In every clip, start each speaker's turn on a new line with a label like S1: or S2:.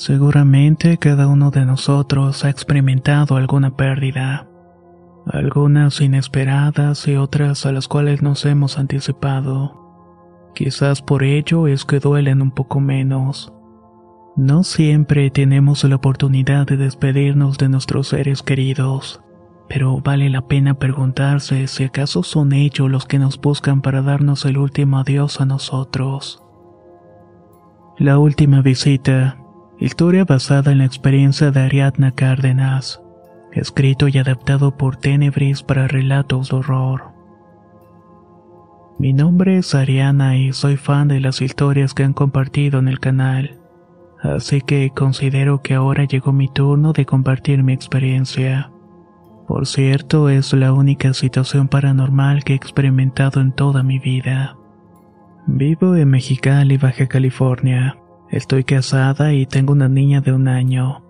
S1: Seguramente cada uno de nosotros ha experimentado alguna pérdida, algunas inesperadas y otras a las cuales nos hemos anticipado. Quizás por ello es que duelen un poco menos. No siempre tenemos la oportunidad de despedirnos de nuestros seres queridos, pero vale la pena preguntarse si acaso son ellos los que nos buscan para darnos el último adiós a nosotros. La última visita Historia basada en la experiencia de Ariadna Cárdenas. Escrito y adaptado por Tenebris para relatos de horror. Mi nombre es Ariana y soy fan de las historias que han compartido en el canal. Así que considero que ahora llegó mi turno de compartir mi experiencia. Por cierto, es la única situación paranormal que he experimentado en toda mi vida. Vivo en Mexicali, Baja California. Estoy casada y tengo una niña de un año.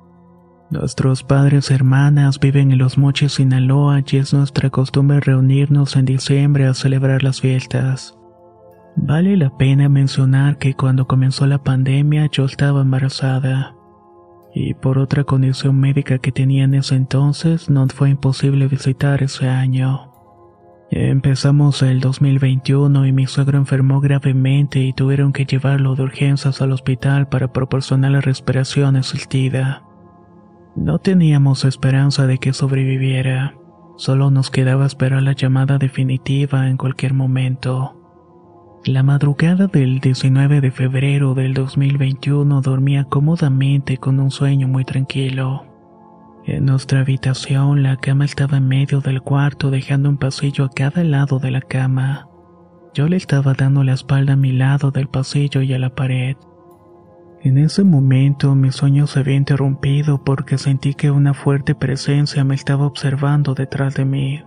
S1: Nuestros padres y hermanas viven en Los Mochis, Sinaloa, y es nuestra costumbre reunirnos en diciembre a celebrar las fiestas. Vale la pena mencionar que cuando comenzó la pandemia yo estaba embarazada. Y por otra condición médica que tenía en ese entonces, no fue imposible visitar ese año. Empezamos el 2021 y mi suegro enfermó gravemente y tuvieron que llevarlo de urgencias al hospital para proporcionarle respiración asistida. No teníamos esperanza de que sobreviviera, solo nos quedaba esperar la llamada definitiva en cualquier momento. La madrugada del 19 de febrero del 2021 dormía cómodamente con un sueño muy tranquilo. En nuestra habitación la cama estaba en medio del cuarto dejando un pasillo a cada lado de la cama. Yo le estaba dando la espalda a mi lado del pasillo y a la pared. En ese momento mi sueño se había interrumpido porque sentí que una fuerte presencia me estaba observando detrás de mí.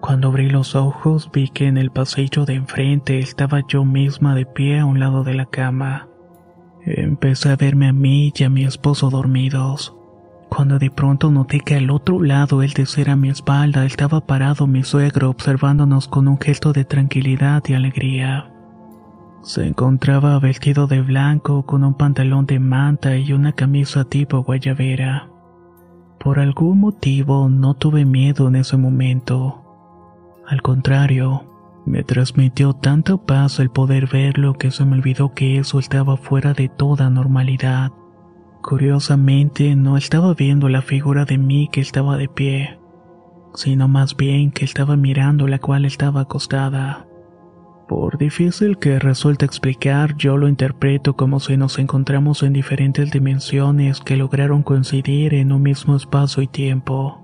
S1: Cuando abrí los ojos vi que en el pasillo de enfrente estaba yo misma de pie a un lado de la cama. Empecé a verme a mí y a mi esposo dormidos cuando de pronto noté que al otro lado, el de a mi espalda, estaba parado mi suegro observándonos con un gesto de tranquilidad y alegría. Se encontraba vestido de blanco con un pantalón de manta y una camisa tipo guayabera. Por algún motivo no tuve miedo en ese momento. Al contrario, me transmitió tanta paz el poder verlo que se me olvidó que eso estaba fuera de toda normalidad. Curiosamente, no estaba viendo la figura de mí que estaba de pie, sino más bien que estaba mirando la cual estaba acostada. Por difícil que resulte explicar, yo lo interpreto como si nos encontramos en diferentes dimensiones que lograron coincidir en un mismo espacio y tiempo.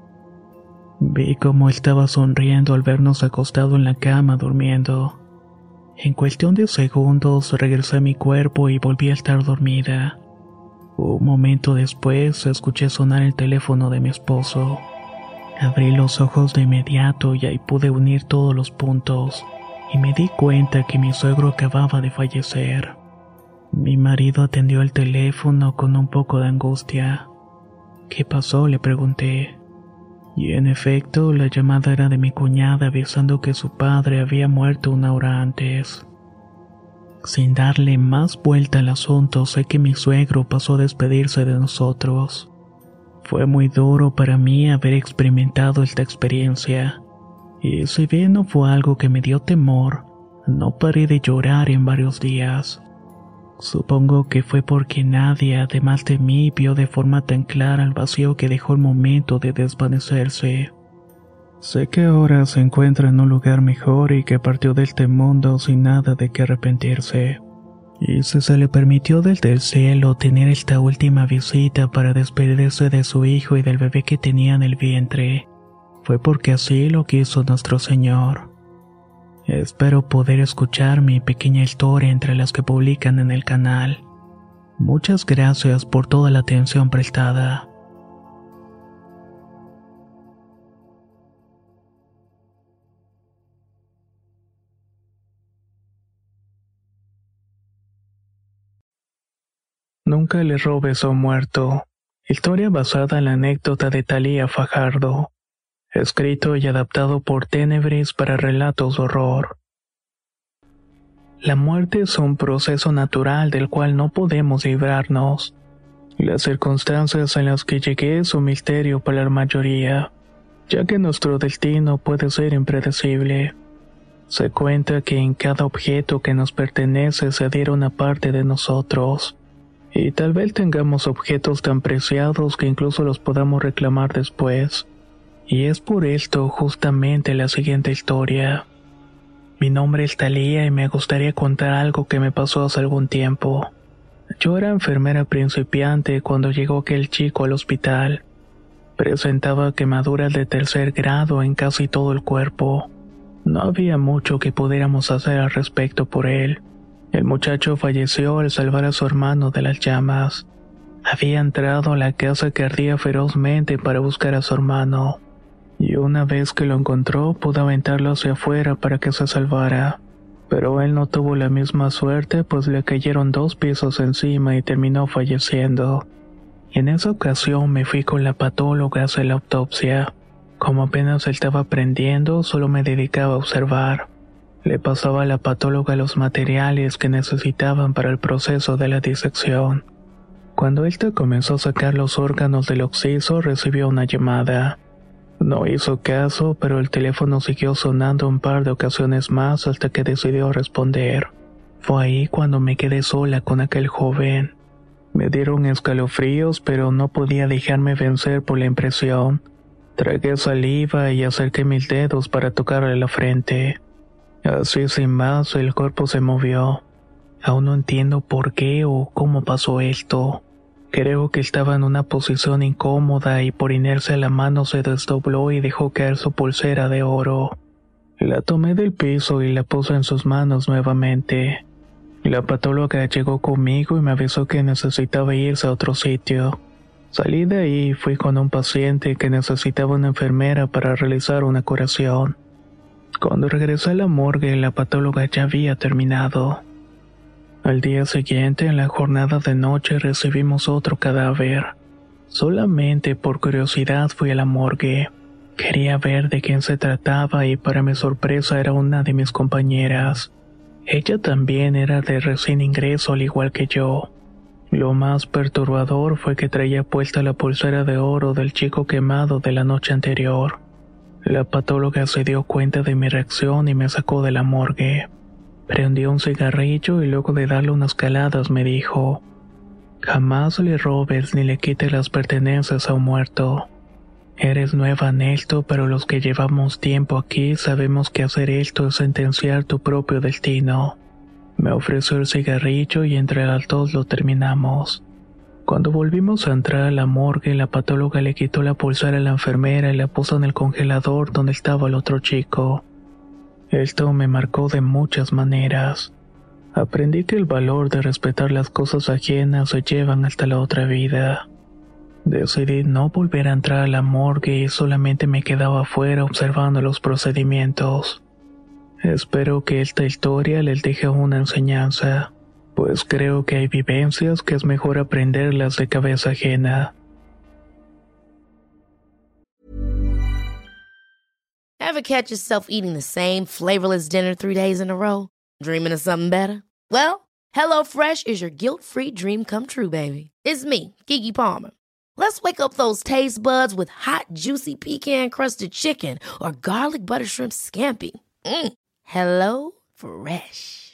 S1: Vi cómo estaba sonriendo al vernos acostado en la cama durmiendo. En cuestión de segundos regresé a mi cuerpo y volví a estar dormida. Un momento después escuché sonar el teléfono de mi esposo. Abrí los ojos de inmediato y ahí pude unir todos los puntos y me di cuenta que mi suegro acababa de fallecer. Mi marido atendió el teléfono con un poco de angustia. ¿Qué pasó? le pregunté. Y en efecto, la llamada era de mi cuñada avisando que su padre había muerto una hora antes. Sin darle más vuelta al asunto, sé que mi suegro pasó a despedirse de nosotros. Fue muy duro para mí haber experimentado esta experiencia, y si bien no fue algo que me dio temor, no paré de llorar en varios días. Supongo que fue porque nadie, además de mí, vio de forma tan clara el vacío que dejó el momento de desvanecerse. Sé que ahora se encuentra en un lugar mejor y que partió de este mundo sin nada de que arrepentirse. Y si se le permitió desde el cielo tener esta última visita para despedirse de su hijo y del bebé que tenía en el vientre, fue porque así lo quiso nuestro Señor. Espero poder escuchar mi pequeña historia entre las que publican en el canal. Muchas gracias por toda la atención prestada. Nunca le robes a muerto. Historia basada en la anécdota de Talía Fajardo. Escrito y adaptado por Tenebris para relatos de horror. La muerte es un proceso natural del cual no podemos librarnos. Las circunstancias en las que llegué es un misterio para la mayoría, ya que nuestro destino puede ser impredecible. Se cuenta que en cada objeto que nos pertenece se adhiere una parte de nosotros y tal vez tengamos objetos tan preciados que incluso los podamos reclamar después. Y es por esto justamente la siguiente historia. Mi nombre es Talía y me gustaría contar algo que me pasó hace algún tiempo. Yo era enfermera principiante cuando llegó aquel chico al hospital. Presentaba quemaduras de tercer grado en casi todo el cuerpo. No había mucho que pudiéramos hacer al respecto por él el muchacho falleció al salvar a su hermano de las llamas. Había entrado a la casa que ardía ferozmente para buscar a su hermano, y una vez que lo encontró pudo aventarlo hacia afuera para que se salvara. Pero él no tuvo la misma suerte pues le cayeron dos pisos encima y terminó falleciendo. En esa ocasión me fui con la patóloga a hacer la autopsia. Como apenas estaba aprendiendo, solo me dedicaba a observar. Le pasaba a la patóloga los materiales que necesitaban para el proceso de la disección. Cuando ésta comenzó a sacar los órganos del occiso, recibió una llamada. No hizo caso, pero el teléfono siguió sonando un par de ocasiones más hasta que decidió responder. Fue ahí cuando me quedé sola con aquel joven. Me dieron escalofríos, pero no podía dejarme vencer por la impresión. Tragué saliva y acerqué mis dedos para tocarle la frente. Así sin más, el cuerpo se movió. Aún no entiendo por qué o cómo pasó esto. Creo que estaba en una posición incómoda y por inercia la mano se desdobló y dejó caer su pulsera de oro. La tomé del piso y la puse en sus manos nuevamente. La patóloga llegó conmigo y me avisó que necesitaba irse a otro sitio. Salí de ahí y fui con un paciente que necesitaba una enfermera para realizar una curación. Cuando regresé a la morgue, la patóloga ya había terminado. Al día siguiente, en la jornada de noche, recibimos otro cadáver. Solamente por curiosidad fui a la morgue. Quería ver de quién se trataba y para mi sorpresa era una de mis compañeras. Ella también era de recién ingreso al igual que yo. Lo más perturbador fue que traía puesta la pulsera de oro del chico quemado de la noche anterior. La patóloga se dio cuenta de mi reacción y me sacó de la morgue. Prendió un cigarrillo y luego de darle unas caladas me dijo, Jamás le robes ni le quites las pertenencias a un muerto. Eres nueva en esto, pero los que llevamos tiempo aquí sabemos que hacer esto es sentenciar tu propio destino. Me ofreció el cigarrillo y entre las dos lo terminamos. Cuando volvimos a entrar a la morgue, la patóloga le quitó la pulsera a la enfermera y la puso en el congelador donde estaba el otro chico. Esto me marcó de muchas maneras. Aprendí que el valor de respetar las cosas ajenas se llevan hasta la otra vida. Decidí no volver a entrar a la morgue y solamente me quedaba afuera observando los procedimientos. Espero que esta historia les deje una enseñanza pues creo que hay vivencias que es mejor aprenderlas de cabeza ajena.
S2: Ever catch yourself eating the same flavorless dinner three days in a row? Dreaming of something better? Well, HelloFresh is your guilt-free dream come true, baby. It's me, Kiki Palmer. Let's wake up those taste buds with hot, juicy pecan-crusted chicken or garlic butter shrimp scampi. Mm. Hello Fresh.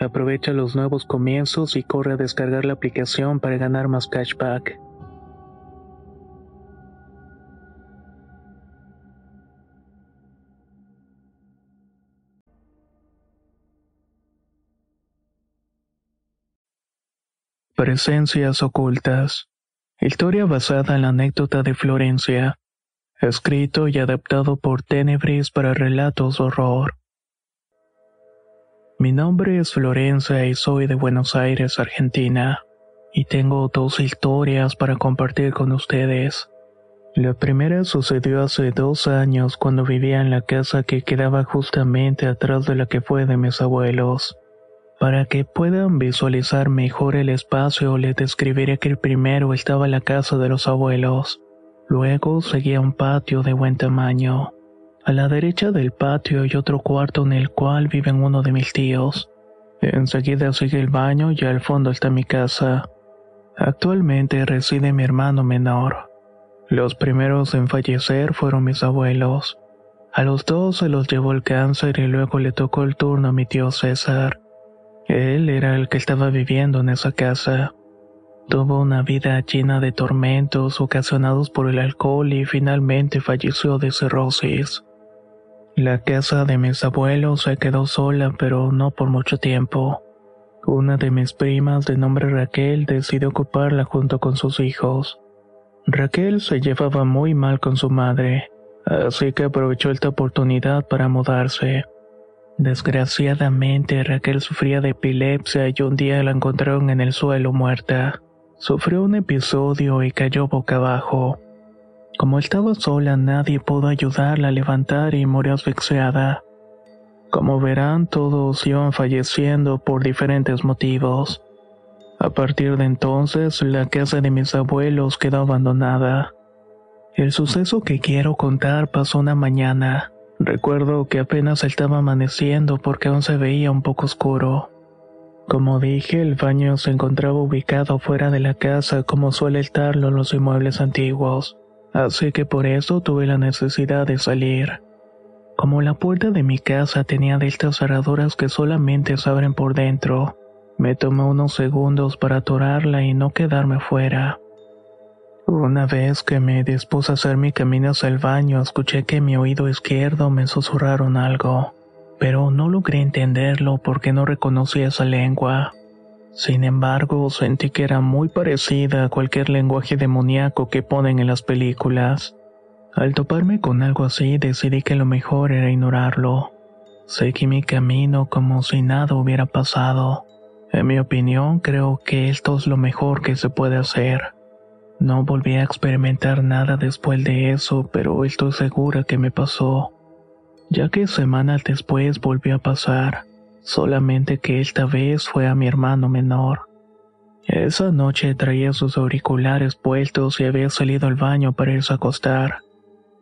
S1: Aprovecha los nuevos comienzos y corre a descargar la aplicación para ganar más cashback. Presencias ocultas. Historia basada en la anécdota de Florencia. Escrito y adaptado por Tenebris para relatos horror. Mi nombre es Florencia y soy de Buenos Aires, Argentina, y tengo dos historias para compartir con ustedes. La primera sucedió hace dos años cuando vivía en la casa que quedaba justamente atrás de la que fue de mis abuelos. Para que puedan visualizar mejor el espacio, les describiré que primero estaba la casa de los abuelos. Luego seguía un patio de buen tamaño. A la derecha del patio hay otro cuarto en el cual viven uno de mis tíos. Enseguida sigue el baño y al fondo está mi casa. Actualmente reside mi hermano menor. Los primeros en fallecer fueron mis abuelos. A los dos se los llevó el cáncer y luego le tocó el turno a mi tío César. Él era el que estaba viviendo en esa casa. Tuvo una vida llena de tormentos ocasionados por el alcohol y finalmente falleció de cirrosis. La casa de mis abuelos se quedó sola, pero no por mucho tiempo. Una de mis primas de nombre Raquel decidió ocuparla junto con sus hijos. Raquel se llevaba muy mal con su madre, así que aprovechó esta oportunidad para mudarse. Desgraciadamente Raquel sufría de epilepsia y un día la encontraron en el suelo muerta. Sufrió un episodio y cayó boca abajo. Como estaba sola, nadie pudo ayudarla a levantar y murió asfixiada. Como verán, todos iban falleciendo por diferentes motivos. A partir de entonces, la casa de mis abuelos quedó abandonada. El suceso que quiero contar pasó una mañana. Recuerdo que apenas estaba amaneciendo porque aún se veía un poco oscuro. Como dije, el baño se encontraba ubicado fuera de la casa como suele estarlo en los inmuebles antiguos así que por eso tuve la necesidad de salir. Como la puerta de mi casa tenía de estas cerraduras que solamente se abren por dentro, me tomé unos segundos para atorarla y no quedarme fuera. Una vez que me dispuse a hacer mi camino hacia el baño, escuché que en mi oído izquierdo me susurraron algo, pero no logré entenderlo porque no reconocí esa lengua. Sin embargo, sentí que era muy parecida a cualquier lenguaje demoníaco que ponen en las películas. Al toparme con algo así, decidí que lo mejor era ignorarlo. Seguí mi camino como si nada hubiera pasado. En mi opinión, creo que esto es lo mejor que se puede hacer. No volví a experimentar nada después de eso, pero estoy segura que me pasó, ya que semanas después volvió a pasar, solamente que esta vez fue a mi hermano menor. Esa noche traía sus auriculares puestos y había salido al baño para irse a acostar.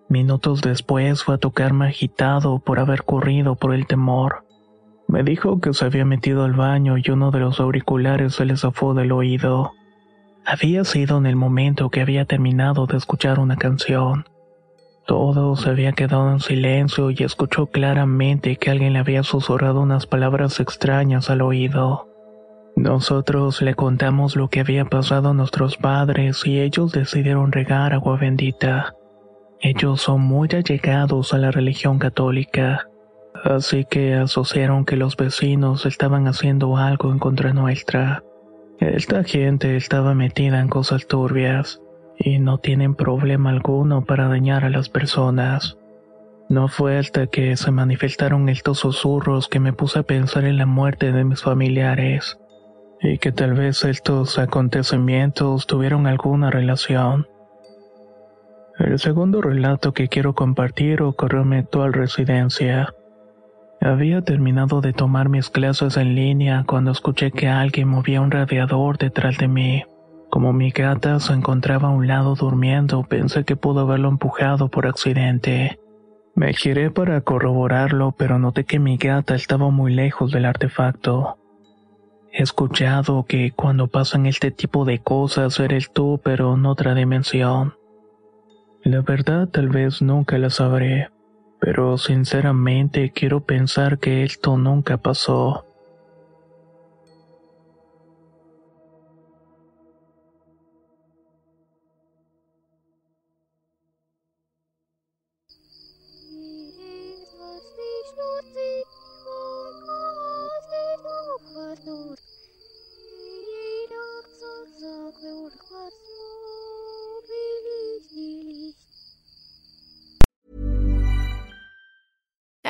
S1: Minutos después fue a tocarme agitado por haber corrido por el temor. Me dijo que se había metido al baño y uno de los auriculares se le zafó del oído. Había sido en el momento que había terminado de escuchar una canción. Todo se había quedado en silencio y escuchó claramente que alguien le había susurrado unas palabras extrañas al oído. Nosotros le contamos lo que había pasado a nuestros padres y ellos decidieron regar agua bendita. Ellos son muy allegados a la religión católica, así que asociaron que los vecinos estaban haciendo algo en contra nuestra. Esta gente estaba metida en cosas turbias y no tienen problema alguno para dañar a las personas. No fue hasta que se manifestaron estos susurros que me puse a pensar en la muerte de mis familiares y que tal vez estos acontecimientos tuvieron alguna relación. El segundo relato que quiero compartir ocurrió en mi actual residencia. Había terminado de tomar mis clases en línea cuando escuché que alguien movía un radiador detrás de mí. Como mi gata se encontraba a un lado durmiendo, pensé que pudo haberlo empujado por accidente. Me giré para corroborarlo, pero noté que mi gata estaba muy lejos del artefacto. He escuchado que cuando pasan este tipo de cosas eres tú, pero en otra dimensión. La verdad tal vez nunca la sabré, pero sinceramente quiero pensar que esto nunca pasó.